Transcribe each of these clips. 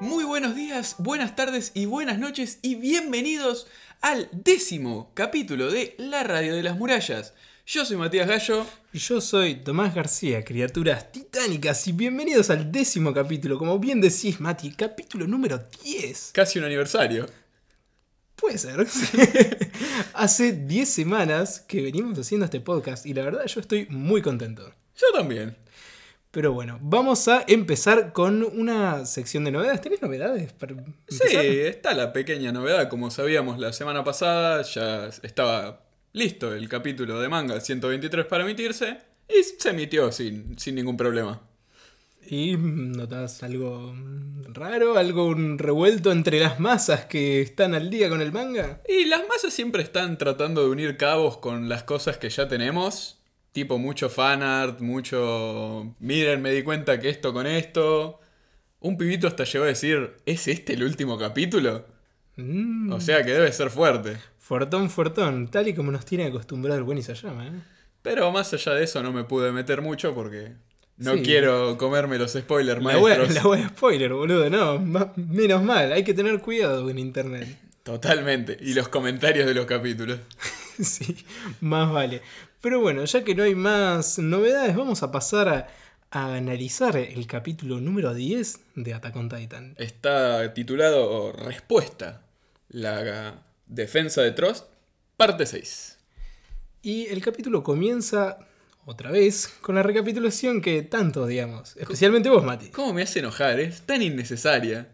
Muy buenos días, buenas tardes y buenas noches y bienvenidos al décimo capítulo de La Radio de las Murallas. Yo soy Matías Gallo. Y yo soy Tomás García, criaturas titánicas, y bienvenidos al décimo capítulo. Como bien decís, Mati, capítulo número 10. Casi un aniversario. Puede ser. Hace 10 semanas que venimos haciendo este podcast y la verdad yo estoy muy contento. Yo también. Pero bueno, vamos a empezar con una sección de novedades. ¿Tenés novedades para Sí, está la pequeña novedad. Como sabíamos la semana pasada, ya estaba listo el capítulo de manga 123 para emitirse y se emitió sin, sin ningún problema. ¿Y notas algo raro, algo revuelto entre las masas que están al día con el manga? Y las masas siempre están tratando de unir cabos con las cosas que ya tenemos. Tipo mucho fanart, mucho... Miren, me di cuenta que esto con esto. Un pibito hasta llegó a decir, ¿es este el último capítulo? Mm, O sea que debe ser fuerte. fuertón, fuertón, tal y como nos tiene acostumbrado el buen Isayama, ¿eh? Pero más allá de eso no me pude meter mucho porque no Sí. quiero comerme los spoilers maestros. la wea spoiler, boludo, no, ma- menos mal, hay que tener cuidado en internet. Totalmente. Y los comentarios de los capítulos. sí, más vale. Pero bueno, ya que no hay más novedades, vamos a pasar a, a analizar el capítulo número 10 de Attack on Titan. Está titulado Respuesta. La defensa de Trust, parte 6. Y el capítulo comienza otra vez con la recapitulación que tanto odiamos, especialmente vos, Mati. ¿Cómo me hace enojar? Es tan innecesaria.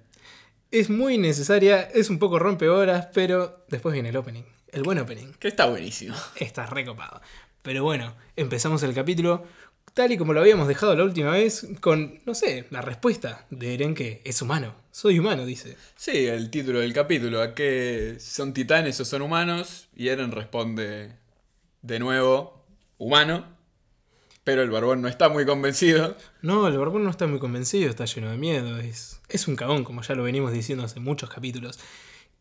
Es muy necesaria, es un poco rompehoras, pero después viene el opening, el buen opening. Que está buenísimo. Está recopado. Pero bueno, empezamos el capítulo tal y como lo habíamos dejado la última vez, con, no sé, la respuesta de Eren que es humano. Soy humano, dice. Sí, el título del capítulo. ¿A qué son titanes o son humanos? Y Eren responde de nuevo, humano. Pero el barbón no está muy convencido. No, el barbón no está muy convencido, está lleno de miedo. Es, es un cagón, como ya lo venimos diciendo hace muchos capítulos.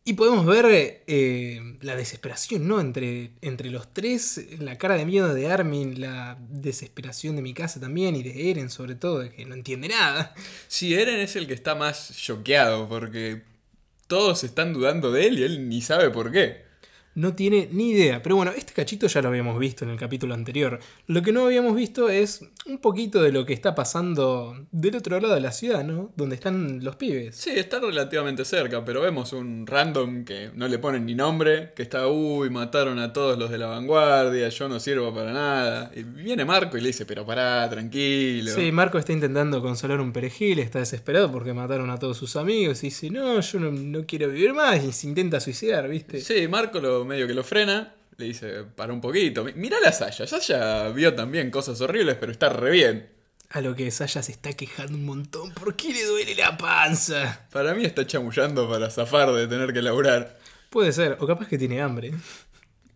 Y podemos ver eh, la desesperación, ¿no? Entre, entre los tres, la cara de miedo de Armin, la desesperación de mi casa también, y de Eren sobre todo, de que no entiende nada. Sí, Eren es el que está más choqueado porque todos están dudando de él y él ni sabe por qué. No tiene ni idea. Pero bueno, este cachito ya lo habíamos visto en el capítulo anterior. Lo que no habíamos visto es un poquito de lo que está pasando del otro lado de la ciudad, ¿no? Donde están los pibes. Sí, está relativamente cerca, pero vemos un random que no le ponen ni nombre, que está, uy, mataron a todos los de la vanguardia, yo no sirvo para nada. Y viene Marco y le dice, pero pará, tranquilo. Sí, Marco está intentando consolar un perejil, está desesperado porque mataron a todos sus amigos y dice, no, yo no, no quiero vivir más y se intenta suicidar, ¿viste? Sí, Marco lo medio que lo frena, le dice, para un poquito. Mi- Mirá la Saya, Saya vio también cosas horribles, pero está re bien. A lo que Saya se está quejando un montón, ¿por qué le duele la panza? Para mí está chamullando para zafar de tener que laburar. Puede ser, o capaz que tiene hambre.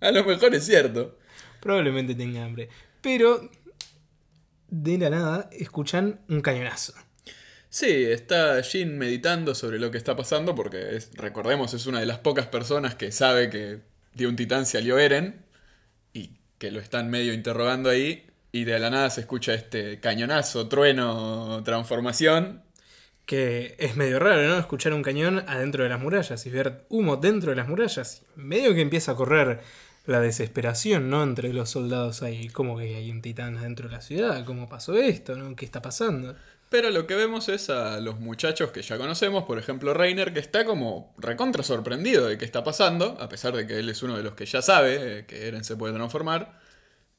A lo mejor es cierto. Probablemente tenga hambre. Pero de la nada escuchan un cañonazo. Sí, está Jin meditando sobre lo que está pasando porque, es- recordemos, es una de las pocas personas que sabe que de un titán salió Eren y que lo están medio interrogando ahí y de la nada se escucha este cañonazo, trueno, transformación. Que es medio raro, ¿no? Escuchar un cañón adentro de las murallas y ver humo dentro de las murallas. Medio que empieza a correr la desesperación, ¿no? Entre los soldados ahí. ¿Cómo que hay un titán adentro de la ciudad? ¿Cómo pasó esto? ¿no? ¿Qué está pasando? Pero lo que vemos es a los muchachos que ya conocemos, por ejemplo Reiner, que está como recontra sorprendido de qué está pasando, a pesar de que él es uno de los que ya sabe eh, que Eren se puede transformar.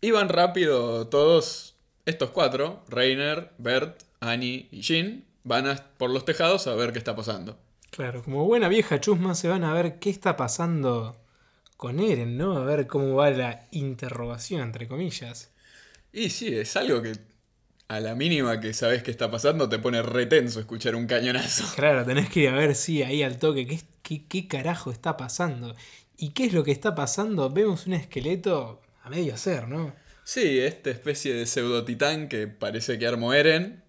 Y van rápido todos, estos cuatro, Reiner, Bert, Annie y Jin, van a- por los tejados a ver qué está pasando. Claro, como buena vieja chusma se van a ver qué está pasando con Eren, ¿no? A ver cómo va la interrogación, entre comillas. Y sí, es algo que a la mínima que sabes qué está pasando te pone retenso escuchar un cañonazo. Claro, tenés que ir a ver, sí, ahí al toque, ¿qué, qué, qué carajo está pasando? ¿Y qué es lo que está pasando? Vemos un esqueleto a medio hacer, ¿no? Sí, esta especie de pseudo titán que parece que armó Eren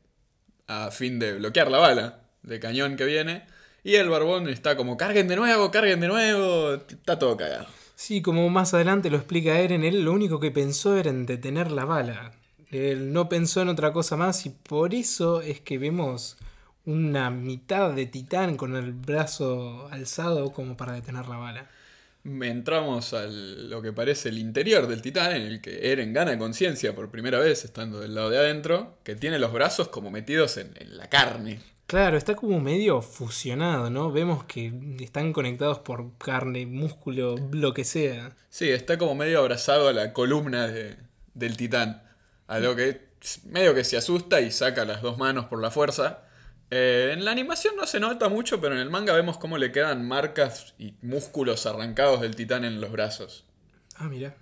a fin de bloquear la bala de cañón que viene. Y el barbón está como, carguen de nuevo, carguen de nuevo. Está todo cagado. Sí, como más adelante lo explica Eren, él lo único que pensó era en detener la bala. Él no pensó en otra cosa más y por eso es que vemos una mitad de titán con el brazo alzado como para detener la bala. Entramos a lo que parece el interior del titán, en el que Eren gana conciencia por primera vez estando del lado de adentro, que tiene los brazos como metidos en, en la carne. Claro, está como medio fusionado, ¿no? Vemos que están conectados por carne, músculo, lo que sea. Sí, está como medio abrazado a la columna de- del titán. A lo que medio que se asusta y saca las dos manos por la fuerza. Eh, en la animación no se nota mucho, pero en el manga vemos cómo le quedan marcas y músculos arrancados del titán en los brazos. Ah, mira.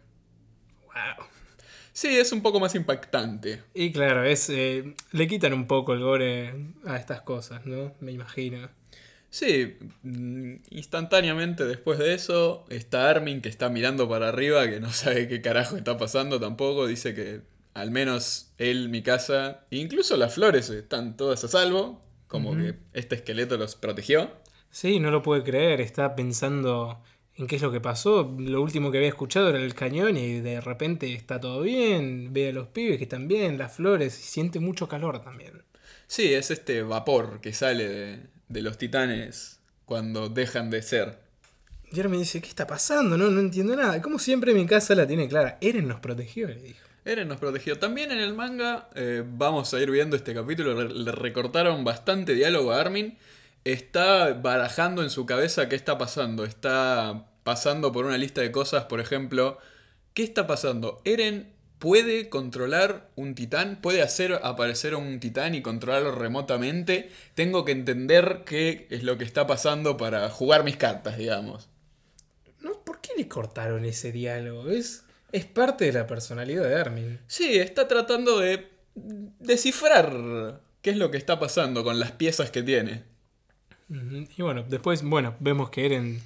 Wow. Sí, es un poco más impactante. Y claro, es eh, le quitan un poco el gore a estas cosas, ¿no? Me imagino. Sí, mm, instantáneamente después de eso está Armin que está mirando para arriba, que no sabe qué carajo está pasando tampoco, dice que al menos él, mi casa, incluso las flores están todas a salvo, como que este esqueleto los protegió. Sí, no lo puede creer, está pensando en qué es lo que pasó. Lo último que había escuchado era el cañón y de repente está todo bien, ve a los pibes que están bien, las flores y siente mucho calor también. Sí, es este vapor que sale de, de los titanes cuando dejan de ser. Y ahora me dice, ¿qué está pasando? No, no entiendo nada. Como siempre mi casa la tiene clara. Eren nos protegió, le dijo. Eren nos protegió. También en el manga, eh, vamos a ir viendo este capítulo, le, recortaron bastante diálogo a Armin. Está barajando en su cabeza qué está pasando. Está pasando por una lista de cosas, por ejemplo, ¿qué está pasando? Eren puede controlar un titán, puede hacer aparecer un titán y controlarlo remotamente. Tengo que entender qué es lo que está pasando para jugar mis cartas, digamos. No, ¿por qué le cortaron ese diálogo? Es, es parte de la personalidad de Armin. Sí, está tratando de descifrar qué es lo que está pasando con las piezas que tiene. Y bueno, después, bueno, vemos que Eren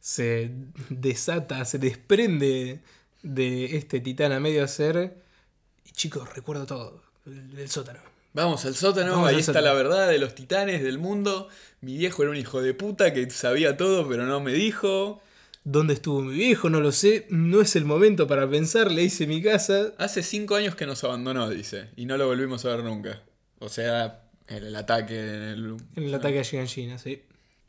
se desata, se desprende de este titán a medio hacer. Y chicos, recuerdo todo. El, el sótano. Vamos al sótano, Vamos ahí al está sótano. la verdad de los titanes del mundo. Mi viejo era un hijo de puta que sabía todo, pero no me dijo. ¿Dónde estuvo mi viejo? No lo sé. No es el momento para pensar. Le hice mi casa. Hace cinco años que nos abandonó, dice, y no lo volvimos a ver nunca. O sea, en el ataque. En el, el ataque a Giganshina, sí.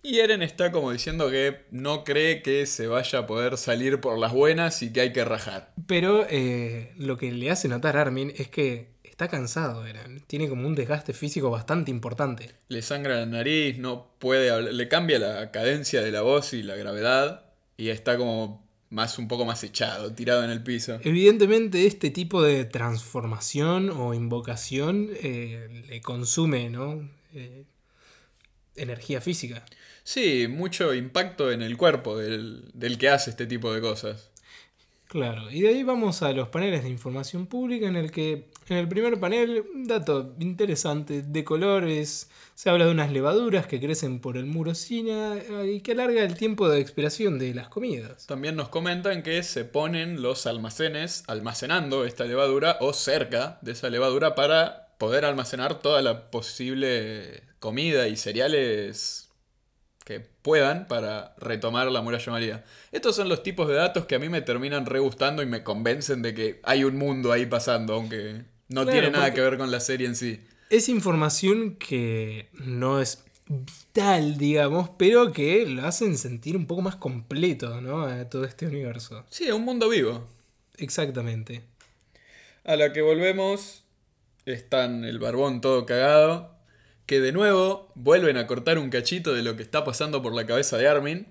Y Eren está como diciendo que no cree que se vaya a poder salir por las buenas y que hay que rajar. Pero eh, lo que le hace notar a Armin es que está cansado, Eren. Tiene como un desgaste físico bastante importante. Le sangra la nariz, no puede hablar, le cambia la cadencia de la voz y la gravedad y está como más un poco más echado, tirado en el piso. Evidentemente este tipo de transformación o invocación eh, le consume, ¿no? Eh, energía física. Sí, mucho impacto en el cuerpo del, del que hace este tipo de cosas. Claro, y de ahí vamos a los paneles de información pública en el que en el primer panel, un dato interesante de colores, se habla de unas levaduras que crecen por el muro Sina eh, y que alarga el tiempo de expiración de las comidas. También nos comentan que se ponen los almacenes almacenando esta levadura o cerca de esa levadura para poder almacenar toda la posible comida y cereales que puedan para retomar la muralla María. Estos son los tipos de datos que a mí me terminan re gustando y me convencen de que hay un mundo ahí pasando, aunque no Claro, tiene nada que ver con la serie en sí. Es información que no es vital, digamos, pero que lo hacen sentir un poco más completo, ¿no? A todo este universo. Sí, un mundo vivo. Exactamente. A la que volvemos, están el barbón todo cagado, que de nuevo vuelven a cortar un cachito de lo que está pasando por la cabeza de Armin.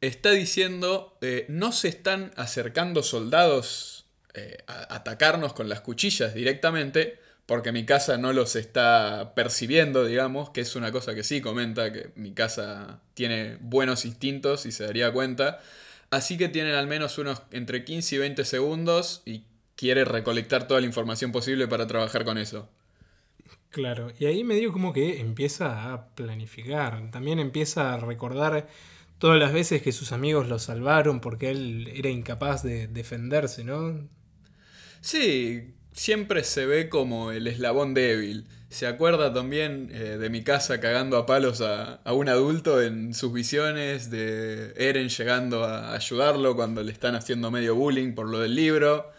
Está diciendo, eh, no se están acercando soldados eh, atacarnos con las cuchillas directamente, porque mi casa no los está percibiendo, digamos, que es una cosa que sí comenta, que mi casa tiene buenos instintos y se daría cuenta. Así que tienen al menos unos entre 15 y 20 segundos y quiere recolectar toda la información posible para trabajar con eso. Claro, y ahí medio como que empieza a planificar, también empieza a recordar todas las veces que sus amigos lo salvaron porque él era incapaz de defenderse, ¿no? Sí, siempre se ve como el eslabón débil. Se acuerda también eh, de mi casa cagando a palos a, a un adulto en sus visiones, de Eren llegando a ayudarlo cuando le están haciendo medio bullying por lo del libro.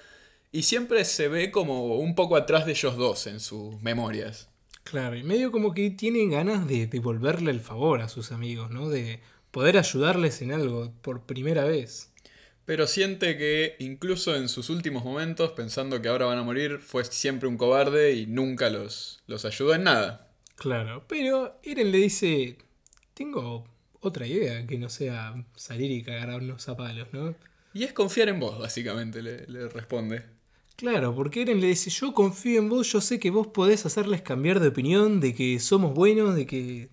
Y siempre se ve como un poco atrás de ellos dos en sus memorias. Claro, y medio como que tienen ganas de devolverle el favor a sus amigos, ¿no? De poder ayudarles en algo por primera vez. Pero siente que incluso en sus últimos momentos, pensando que ahora van a morir, fue siempre un cobarde y nunca los, los ayudó en nada. Claro, pero Eren le dice, tengo otra idea que no sea salir y cagar a unos zapalos, ¿no? Y es confiar en vos, básicamente, le, le responde. Claro, porque Eren le dice, yo confío en vos, yo sé que vos podés hacerles cambiar de opinión, de que somos buenos, de que,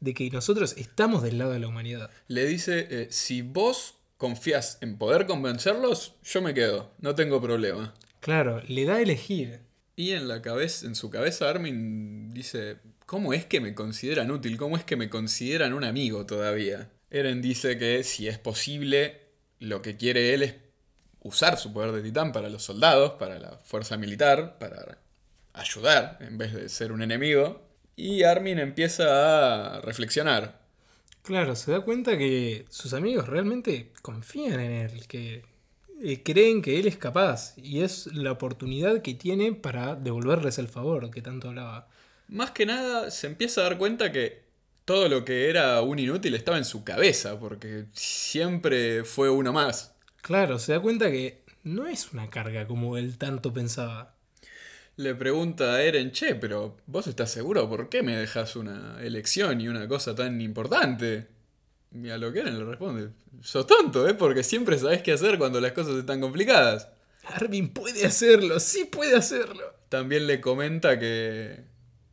de que nosotros estamos del lado de la humanidad. Le dice, eh, si vos confías en poder convencerlos, yo me quedo, no tengo problema. Claro, le da a elegir. Y en la cabeza, en su cabeza Armin dice, ¿cómo es que me consideran útil? ¿Cómo es que me consideran un amigo todavía? Eren dice que si es posible, lo que quiere él es usar su poder de titán para los soldados, para la fuerza militar, para ayudar en vez de ser un enemigo. Y Armin empieza a reflexionar. Claro, se da cuenta que sus amigos realmente confían en él, que eh, creen que él es capaz y es la oportunidad que tiene para devolverles el favor que tanto hablaba. Más que nada se empieza a dar cuenta que todo lo que era un inútil estaba en su cabeza, porque siempre fue uno más. Claro, se da cuenta que no es una carga como él tanto pensaba. Le pregunta a Eren, che, pero vos estás seguro, ¿por qué me dejas una elección y una cosa tan importante? Y a lo que Eren le responde, sos tonto, ¿eh? Porque siempre sabés qué hacer cuando las cosas están complicadas. Armin puede hacerlo, sí puede hacerlo. También le comenta que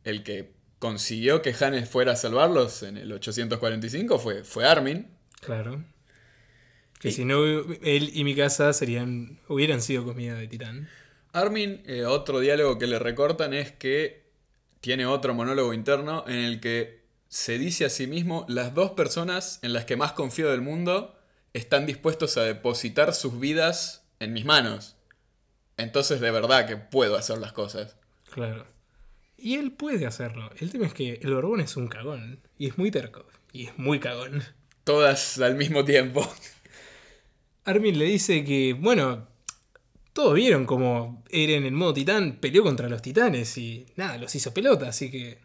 el que consiguió que Hannes fuera a salvarlos en el 845 fue, fue Armin. Claro. Que si no, él y mi casa serían, hubieran sido comida de titán. Armin, eh, otro diálogo que le recortan es que tiene otro monólogo interno en el que se dice a sí mismo, las dos personas en las que más confío del mundo están dispuestos a depositar sus vidas en mis manos. Entonces de verdad que puedo hacer las cosas. Claro. Y él puede hacerlo. El tema es que el barbón es un cagón. Y es muy terco. Y es muy cagón. Todas al mismo tiempo. Armin le dice que, bueno, todos vieron como Eren en modo titán peleó contra los titanes y nada, los hizo pelota, así que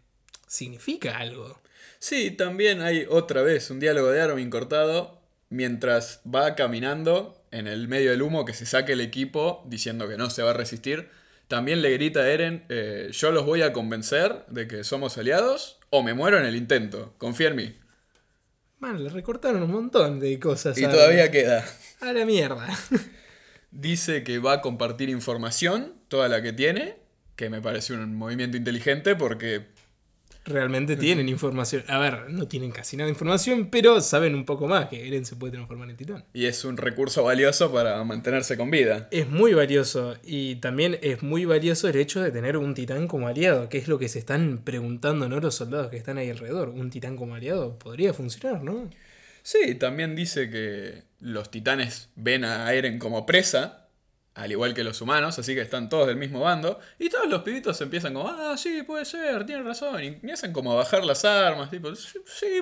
significa algo. Sí, también hay otra vez un diálogo de Armin cortado mientras va caminando en el medio del humo que se saque el equipo diciendo que no se va a resistir. También le grita a Eren, eh, yo los voy a convencer de que somos aliados o me muero en el intento, confía en mí. Man, le recortaron un montón de cosas. Y todavía queda. A la mierda. Dice que va a compartir información, toda la que tiene, que me parece un movimiento inteligente porque... Realmente tienen información. A ver, no tienen casi nada de información, pero saben un poco más que Eren se puede transformar en titán. Y es un recurso valioso para mantenerse con vida. Es muy valioso. Y también es muy valioso el hecho de tener un titán como aliado, que es lo que se están preguntando ¿no? los soldados que están ahí alrededor. Un titán como aliado podría funcionar, ¿no? Sí, también dice que los titanes ven a Eren como presa, al igual que los humanos, así que están todos del mismo bando. Y todos los pibitos empiezan como, ah, sí, puede ser, tiene razón. Y empiezan como a bajar las armas, tipo, sí,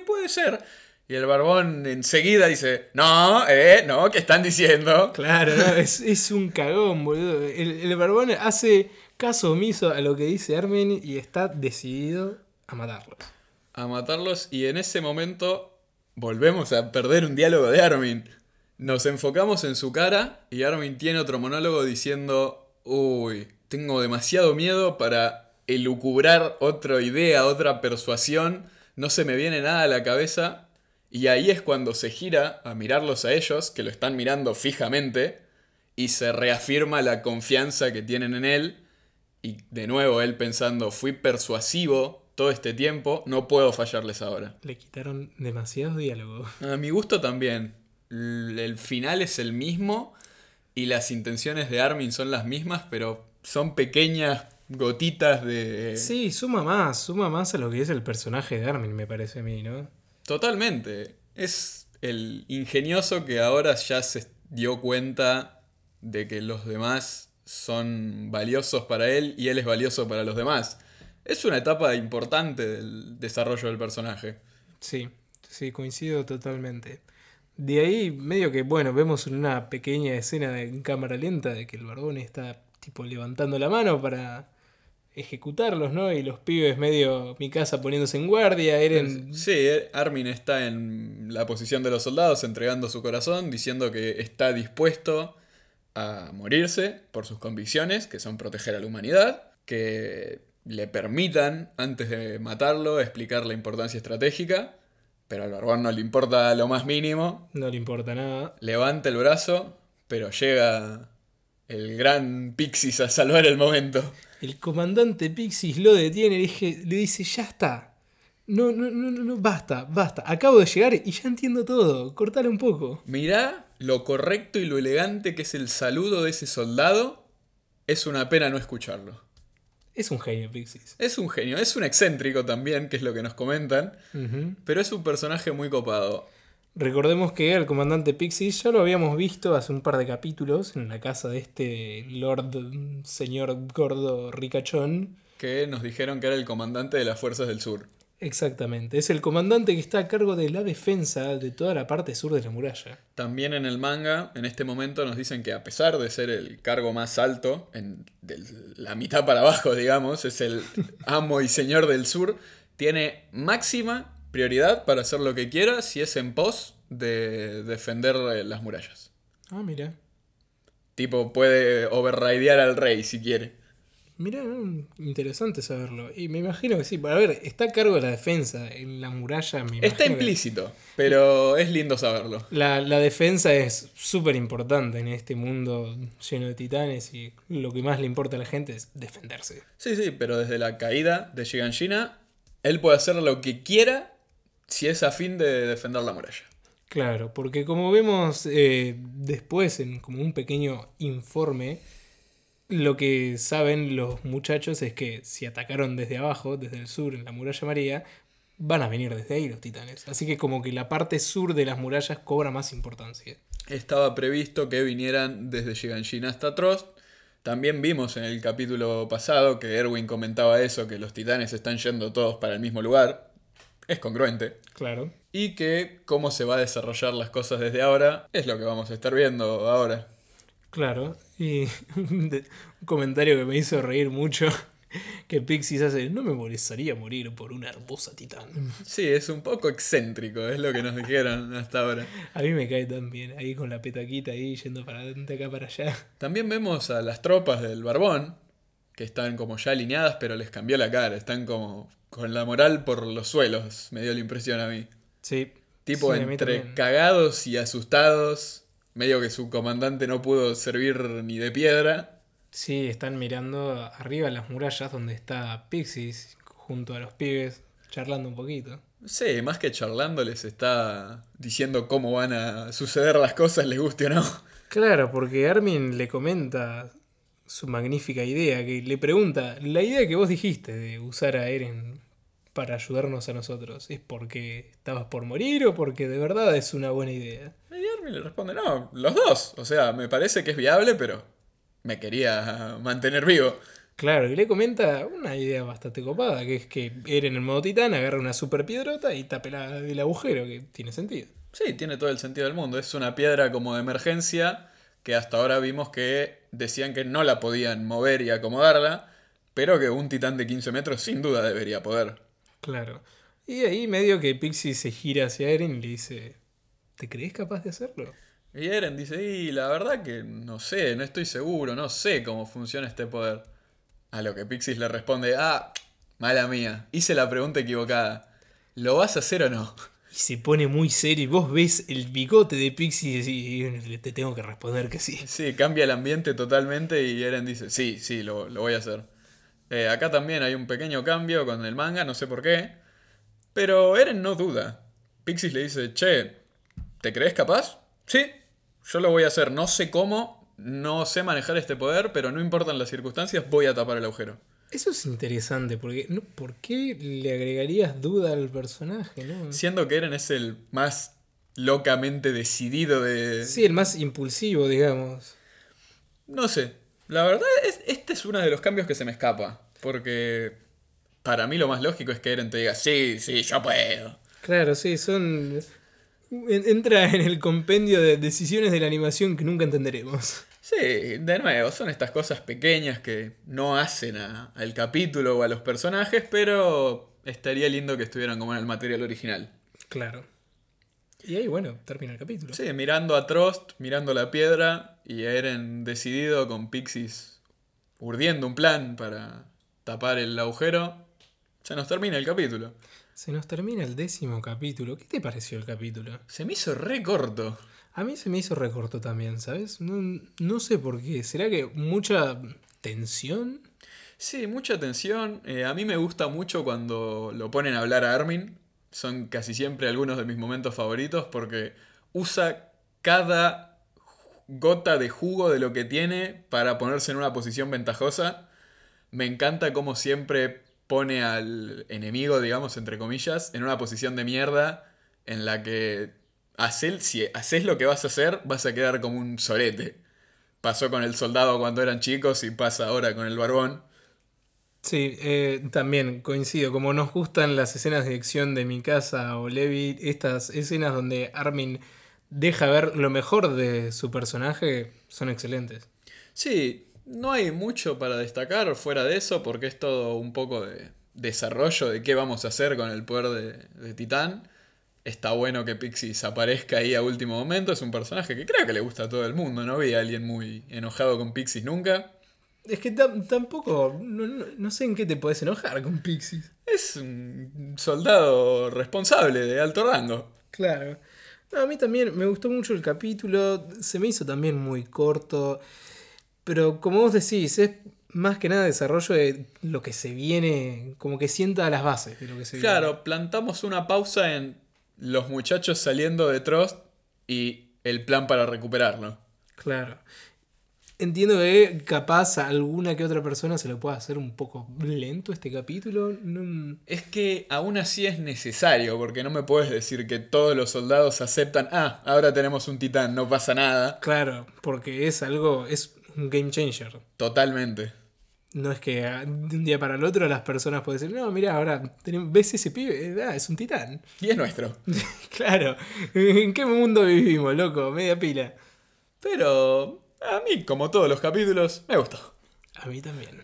puede ser. Y el barbón enseguida dice, no, eh, no, ¿qué están diciendo? Claro, es, un cagón, boludo. El, el barbón hace caso omiso a lo que dice Armin y está decidido a matarlos. A matarlos y en ese momento volvemos a perder un diálogo de Armin. Nos enfocamos en su cara y Armin tiene otro monólogo diciendo, uy, tengo demasiado miedo para elucubrar otra idea, otra persuasión, no se me viene nada a la cabeza. Y ahí es cuando se gira a mirarlos a ellos, que lo están mirando fijamente, y se reafirma la confianza que tienen en él. Y de nuevo él pensando, fui persuasivo todo este tiempo, no puedo fallarles ahora. Le quitaron demasiado diálogo. A mi gusto también. El final es el mismo y las intenciones de Armin son las mismas, pero son pequeñas gotitas de... Sí, suma más, suma más a lo que es el personaje de Armin, me parece a mí, ¿no? Totalmente. Es el ingenioso que ahora ya se dio cuenta de que los demás son valiosos para él y él es valioso para los demás es una etapa importante del desarrollo del personaje. Sí, sí, coincido totalmente. De ahí, medio que, bueno, vemos una pequeña escena en cámara lenta de que el barbón está tipo levantando la mano para ejecutarlos, ¿no? Y los pibes medio mi casa poniéndose en guardia, Eren... Sí, eh, Armin está en la posición de los soldados, entregando su corazón, diciendo que está dispuesto a morirse por sus convicciones, que son proteger a la humanidad, que le permitan, antes de matarlo, explicar la importancia estratégica, pero al barbón no le importa lo más mínimo. No le importa nada. Levanta el brazo, pero llega el gran Pixis a salvar el momento. El comandante Pixis lo detiene y le, le dice, ya está. No, no, no, no, basta, basta. Acabo de llegar y ya entiendo todo. Cortale un poco. Mirá lo correcto y lo elegante que es el saludo de ese soldado. Es una pena no escucharlo. Es un genio, Pixis. Es un genio, es un excéntrico también, que es lo que nos comentan. Pero es un personaje muy copado. Recordemos que el comandante Pixis ya lo habíamos visto hace un par de capítulos en la casa de este Lord Señor Gordo Ricachón. Que nos dijeron que era el comandante de las Fuerzas del Sur. Exactamente, es el comandante que está a cargo de la defensa de toda la parte sur de la muralla. También en el manga, en este momento nos dicen que a pesar de ser el cargo más alto, en, de la mitad para abajo, digamos, es el amo y señor del sur, tiene máxima prioridad para hacer lo que quiera si es en pos de defender eh, las murallas. Ah, mira. Tipo, puede overridear al rey si quiere. Mira, interesante saberlo. Y me imagino que sí. A ver, está a cargo de la defensa en la muralla. está implícito, pero es lindo saberlo. La, la defensa es súper importante en este mundo lleno de titanes y lo que más le importa a la gente es defenderse. Sí, sí, pero desde la caída de Shiganshina, él puede hacer lo que quiera si es a fin de defender la muralla. Claro, porque como vemos eh, después en como un pequeño informe, lo que saben los muchachos es que si atacaron desde abajo, desde el sur, en la muralla María, van a venir desde ahí los titanes. Así que como que la parte sur de las murallas cobra más importancia. Estaba previsto que vinieran desde Shiganshina hasta Trost. También vimos en el capítulo pasado que Erwin comentaba eso, que los titanes están yendo todos para el mismo lugar es congruente. Claro. Y que cómo se va a desarrollar las cosas desde ahora es lo que vamos a estar viendo ahora. Claro. Y un comentario que me hizo reír mucho. Que Pixis hace, no me molestaría morir por una hermosa titán. Sí, es un poco excéntrico, es lo que nos dijeron hasta ahora. A mí me cae tan bien, ahí con la petaquita ahí yendo para de acá para allá. También vemos a las tropas del Barbón, que están como ya alineadas, pero les cambió la cara, están como con la moral por los suelos, me dio la impresión a mí. Sí. Tipo entre cagados y asustados, medio que su comandante no pudo servir ni de piedra. Sí, están mirando arriba las murallas donde está Pixis junto a los pibes, charlando un poquito. Sí, más que charlando les está diciendo cómo van a suceder las cosas, les guste o no. Claro, porque Armin le comenta su magnífica idea, que le pregunta, la idea que vos dijiste de usar a Eren para ayudarnos a nosotros, ¿es porque estabas por morir o porque de verdad es una buena idea? Y le responde, no, los dos. O sea, me parece que es viable, pero me quería mantener vivo. Claro, y le comenta una idea bastante copada, que es que Eren en modo titán agarra una super piedrota y tape el agujero, que tiene sentido. Sí, tiene todo el sentido del mundo. Es una piedra como de emergencia que hasta ahora vimos que decían que no la podían mover y acomodarla, pero que un titán de 15 metros sin duda debería poder. Claro. Y ahí medio que Pixie se gira hacia Eren y le dice, ¿te crees capaz de hacerlo? Y Eren dice, y la verdad que no sé, no estoy seguro, no sé cómo funciona este poder. A lo que Pixis le responde, ah, mala mía, hice la pregunta equivocada. ¿Lo vas a hacer o no? Y se pone muy serio y vos ves el bigote de Pixie y te tengo que responder que sí. Sí, cambia el ambiente totalmente y Eren dice, sí, sí, lo, voy a hacer. Eh, acá también hay un pequeño cambio con el manga, no sé por qué. Pero Eren no duda. Pixis le dice, che, ¿te crees capaz? Sí, yo lo voy a hacer. No sé cómo, no sé manejar este poder, pero no importan las circunstancias, voy a tapar el agujero. Eso es interesante, porque ¿por qué le agregarías duda al personaje? No? Siendo que Eren es el más locamente decidido de... Sí, el más impulsivo, digamos. No sé. La verdad, es, este es uno de los cambios que se me escapa. Porque para mí lo más lógico es que Eren te diga, sí, sí, yo puedo. Claro, sí, son... Entra en el compendio de decisiones de la animación que nunca entenderemos. Sí, de nuevo, son estas cosas pequeñas que no hacen a- al capítulo o a los personajes, pero estaría lindo que estuvieran como en el material original. Claro. Y ahí, bueno, termina el capítulo. Sí, mirando a Trost, mirando la piedra y a Eren decidido con Pixies urdiendo un plan para tapar el agujero, se nos termina el capítulo. Se nos termina el décimo capítulo. ¿Qué te pareció el capítulo? Se me hizo re corto. A mí se me hizo recorto también, ¿sabes? No, no sé por qué. ¿Será que mucha tensión? Sí, mucha tensión. Eh, a mí me gusta mucho cuando lo ponen a hablar a Armin. Son casi siempre algunos de mis momentos favoritos porque usa cada gota de jugo de lo que tiene para ponerse en una posición ventajosa. Me encanta cómo siempre pone al enemigo, digamos, entre comillas, en una posición de mierda en la que haces, si haces lo que vas a hacer, vas a quedar como un sorete. Pasó con el soldado cuando eran chicos y pasa ahora con el barbón. Sí, eh, también coincido. Como nos gustan las escenas de acción de mi casa o Levi, estas escenas donde Armin deja ver lo mejor de su personaje son excelentes. Sí, no hay mucho para destacar fuera de eso porque es todo un poco de desarrollo de qué vamos a hacer con el poder de, de Titán. Está bueno que Pixis aparezca ahí a último momento. Es un personaje que creo que le gusta a todo el mundo. No vi a alguien muy enojado con Pixis nunca. Es que tam- tampoco, no, no- no sé en qué te puedes enojar con Pixies. Es un soldado responsable de alto rango. Claro. No, a mí también me gustó mucho el capítulo, se me hizo también muy corto, pero como vos decís, es más que nada desarrollo de lo que se viene, como que sienta las bases de lo que se viene. Claro, plantamos una pausa en los muchachos saliendo de Trost y el plan para recuperarlo. Claro. Entiendo que capaz a alguna que otra persona se lo pueda hacer un poco lento este capítulo. No- Es que aún así es necesario, porque no me puedes decir que todos los soldados aceptan, ah, ahora tenemos un titán, no pasa nada. Claro, porque es algo, es un game changer. Totalmente. No es que ah, de un día para el otro las personas pueden decir, no, mira, ahora tenemos- ves ese pibe, Eh, ah, es un titán. Y es nuestro. claro, ¿en qué mundo vivimos, loco? Media pila. Pero a mí, como todos los capítulos, me gustó. A mí también.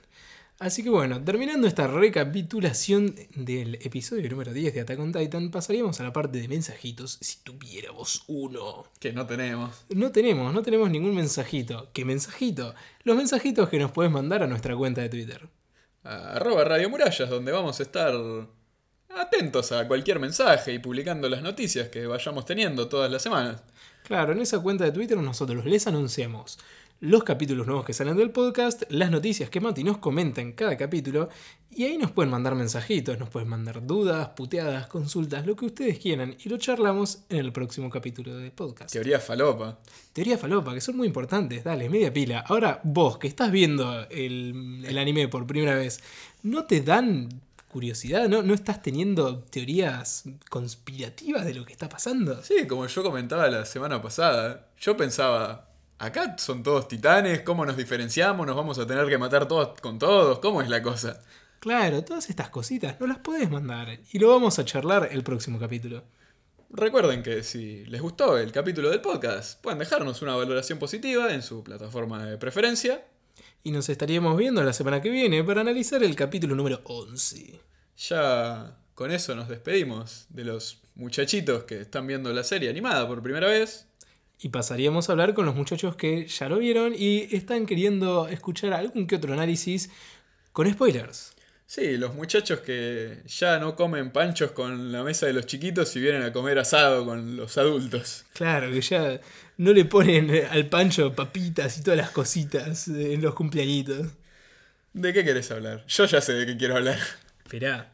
Así que bueno, terminando esta recapitulación del episodio número 10 de Attack on Titan, pasaríamos a la parte de mensajitos si tuviéramos uno. Que no tenemos. No tenemos, no tenemos ningún mensajito. ¿Qué mensajito? Los mensajitos que nos puedes mandar a nuestra cuenta de Twitter. A arroba Radio Murallas, donde vamos a estar atentos a cualquier mensaje y publicando las noticias que vayamos teniendo todas las semanas. Claro, en esa cuenta de Twitter nosotros les anunciamos los capítulos nuevos que salen del podcast, las noticias que Mati nos comenta en cada capítulo, y ahí nos pueden mandar mensajitos, nos pueden mandar dudas, puteadas, consultas, lo que ustedes quieran, y lo charlamos en el próximo capítulo del podcast. Teoría falopa. Teoría falopa, que son muy importantes, dale, media pila. Ahora, vos que estás viendo el, el anime por primera vez, ¿no te dan curiosidad? ¿No, ¿No estás teniendo teorías conspirativas de lo que está pasando? Sí, como yo comentaba la semana pasada, yo pensaba, acá son todos titanes, ¿cómo nos diferenciamos? ¿Nos vamos a tener que matar todos con todos? ¿Cómo es la cosa? Claro, todas estas cositas no las podés mandar y lo vamos a charlar el próximo capítulo. Recuerden que si les gustó el capítulo del podcast, pueden dejarnos una valoración positiva en su plataforma de preferencia. Y nos estaríamos viendo la semana que viene para analizar el capítulo número 11. Ya con eso nos despedimos de los muchachitos que están viendo la serie animada por primera vez. Y pasaríamos a hablar con los muchachos que ya lo vieron y están queriendo escuchar algún que otro análisis con spoilers. Sí, los muchachos que ya no comen panchos con la mesa de los chiquitos y vienen a comer asado con los adultos. Claro, que ya no le ponen al pancho papitas y todas las cositas en los cumpleañitos. ¿De qué querés hablar? Yo ya sé de qué quiero hablar. Esperá,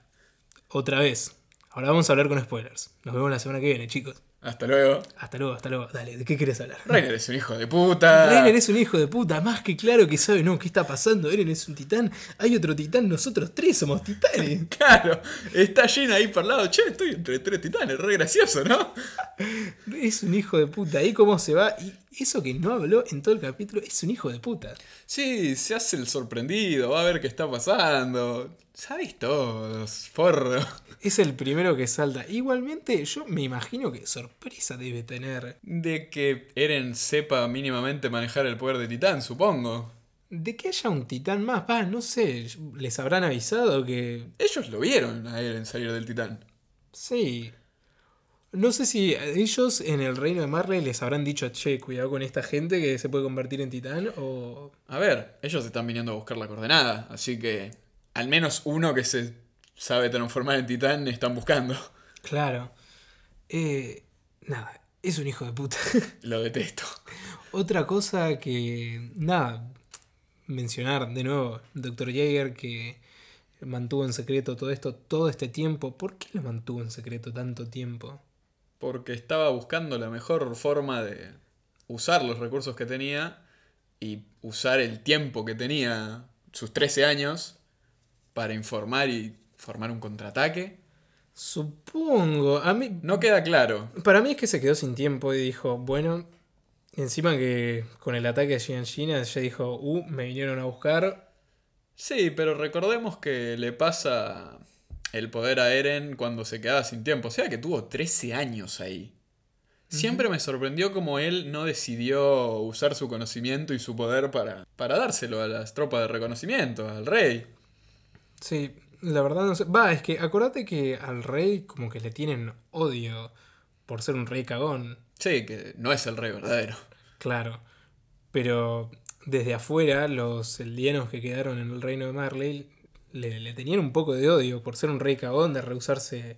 otra vez. Ahora vamos a hablar con spoilers. Nos vemos la semana que viene, chicos. Hasta luego. Hasta luego, hasta luego. Dale, ¿de qué querés hablar? Reiner es un hijo de puta. Reiner es un hijo de puta, más que claro que sabe, no, ¿qué está pasando? Eren es un titán, hay otro titán, nosotros tres somos titanes. Claro, está Gina ahí por lado. Che, estoy entre tres titanes, re gracioso, ¿no? Es un hijo de puta, ahí cómo se va. Y eso que no habló en todo el capítulo es un hijo de puta. Sí, se hace el sorprendido, va a ver qué está pasando. Sabes todos, forro. Es el primero que salta. Igualmente, yo me imagino que sorpresa debe tener. De que Eren sepa mínimamente manejar el poder de Titán, supongo. De que haya un titán más, va, no sé, les habrán avisado que... Ellos lo vieron a Eren salir del Titán. Sí. No sé si ellos en el reino de Marley les habrán dicho, che, cuidado con esta gente que se puede convertir en titán o... A ver, ellos están viniendo a buscar la coordenada, así que al menos uno que se sabe transformar en titán están buscando. Claro. Eh, nada, es un hijo de puta. Lo detesto. Otra cosa que, nada, mencionar de nuevo, Dr. Jaeger que mantuvo en secreto todo esto todo este tiempo. ¿Por qué lo mantuvo en secreto tanto tiempo? Porque estaba buscando la mejor forma de usar los recursos que tenía y usar el tiempo que tenía, sus 13 años, para informar y formar un contraataque. Supongo. A mí. No queda claro. Para mí es que se quedó sin tiempo y dijo, bueno. Encima que con el ataque de China ya dijo, uh, me vinieron a buscar. Sí, pero recordemos que le pasa el poder a Eren cuando se quedaba sin tiempo. O sea que tuvo 13 años ahí. Siempre me sorprendió como él no decidió usar su conocimiento y su poder para, para dárselo a las tropas de reconocimiento, al rey. Sí, la verdad no sé. Va, es que acordate que al rey como que le tienen odio por ser un rey cagón. Sí, que no es el rey verdadero. Claro. Pero desde afuera, los eldianos que quedaron en el reino de Marley le, le tenían un poco de odio por ser un rey cagón, de rehusarse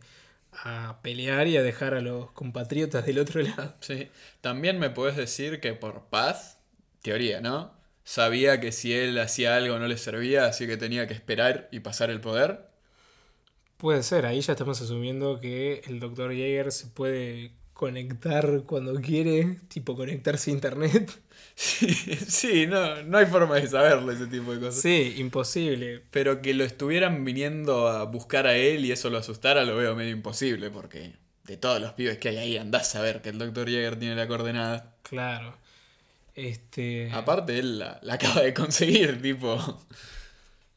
a pelear y a dejar a los compatriotas del otro lado. Sí. También me puedes decir que por paz, teoría, ¿no? Sabía que si él hacía algo no le servía, así que tenía que esperar y pasar el poder. Puede ser, ahí ya estamos asumiendo que el Dr. Jaeger se puede conectar cuando quiere, tipo conectarse a internet. Sí, sí, no, no hay forma de saberlo ese tipo de cosas. Sí, imposible. Pero que lo estuvieran viniendo a buscar a él y eso lo asustara, lo veo medio imposible, porque de todos los pibes que hay ahí andás a ver que el Dr. Jäger tiene la coordenada. Claro. Este. Aparte, él la, la acaba de conseguir, tipo.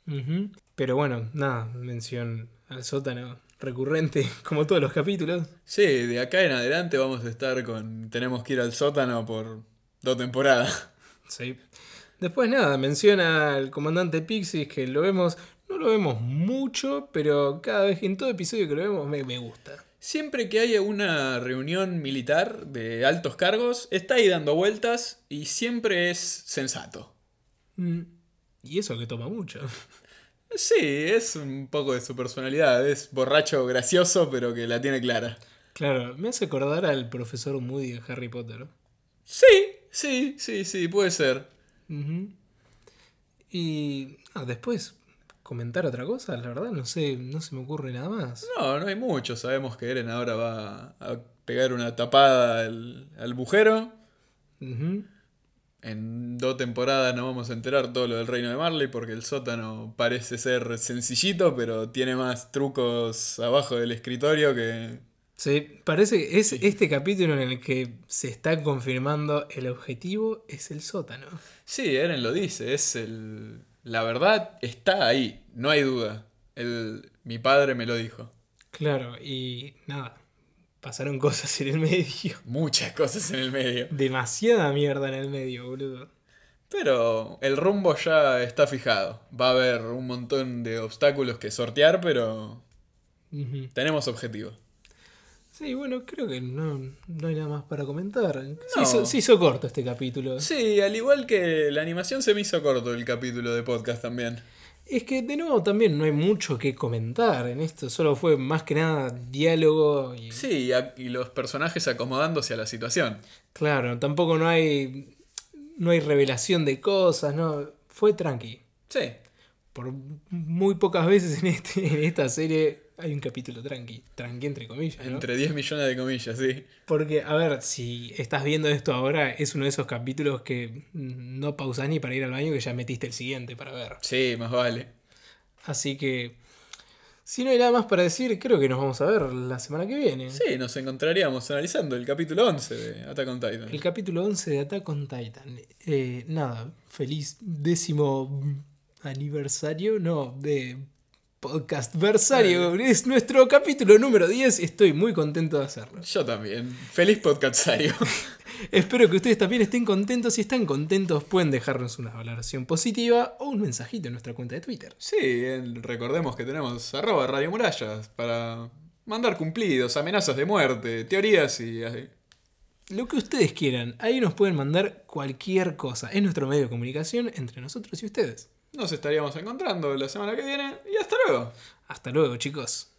Ujú. Pero bueno, nada, mención al sótano recurrente, como todos los capítulos. Sí, de acá en adelante vamos a estar con. Tenemos que ir al sótano por dos temporadas. Sí. Después nada, menciona al comandante Pixis que lo vemos, no lo vemos mucho, pero cada vez en todo episodio que lo vemos me, me gusta. Siempre que haya una reunión militar de altos cargos, está ahí dando vueltas y siempre es sensato. Mm, Y eso que toma mucho. Sí, es un poco de su personalidad. Es borracho gracioso, pero que la tiene clara. Claro, me hace acordar al profesor Moody de Harry Potter. Sí, sí, sí, sí, puede ser. Y ah, después comentar otra cosa, la verdad no sé, no se me ocurre nada más. No, no hay mucho. Sabemos que Eren ahora va a pegar una tapada al, al bujero. En dos temporadas nos vamos a enterar todo lo del reino de Marley porque el sótano parece ser sencillito, pero tiene más trucos abajo del escritorio que... Sí, parece que es este capítulo en el que se está confirmando el objetivo es el sótano. Sí, Eren lo dice, es el... La verdad está ahí, no hay duda. El... Mi padre me lo dijo. Claro, y nada, pasaron cosas en el medio. Muchas cosas en el medio. Demasiada mierda en el medio, boludo. Pero el rumbo ya está fijado. Va a haber un montón de obstáculos que sortear, pero tenemos objetivo. Sí, bueno, creo que no, no hay nada más para comentar. Se, hizo, se hizo corto este capítulo. Sí, al igual que la animación se me hizo corto el capítulo de podcast también. Es que de nuevo también no hay mucho que comentar en esto, solo fue más que nada diálogo y Sí, y a- y los personajes acomodándose a la situación. claro, tampoco no hay no hay revelación de cosas, no, fue tranqui. Sí, Por muy pocas veces en este en esta serie hay un capítulo tranqui, tranqui entre comillas, ¿no? entre 10 millones de comillas, sí. Porque a ver, si estás viendo esto ahora es uno de esos capítulos que no pausás ni para ir al baño que ya metiste el siguiente para ver. Sí, más vale. Así que Si no hay nada más para decir, creo que nos vamos a ver la semana que viene. Sí, nos encontraríamos analizando el capítulo 11 de Attack on Titan. El capítulo 11 de Attack on Titan. Eh, nada, feliz décimo aniversario, no, de podcastversario. Es nuestro capítulo número 10. Estoy muy contento de hacerlo. Yo también. Feliz podcastsario. Espero que ustedes también estén contentos. Si están contentos, pueden dejarnos una valoración positiva o un mensajito en nuestra cuenta de Twitter. Sí, eh, recordemos que tenemos arroba Radio Murallas para mandar cumplidos, amenazas de muerte, teorías y así. Lo que ustedes quieran, ahí nos pueden mandar cualquier cosa. Es nuestro medio de comunicación entre nosotros y ustedes. Nos estaríamos encontrando la semana que viene y hasta luego. Hasta luego, chicos.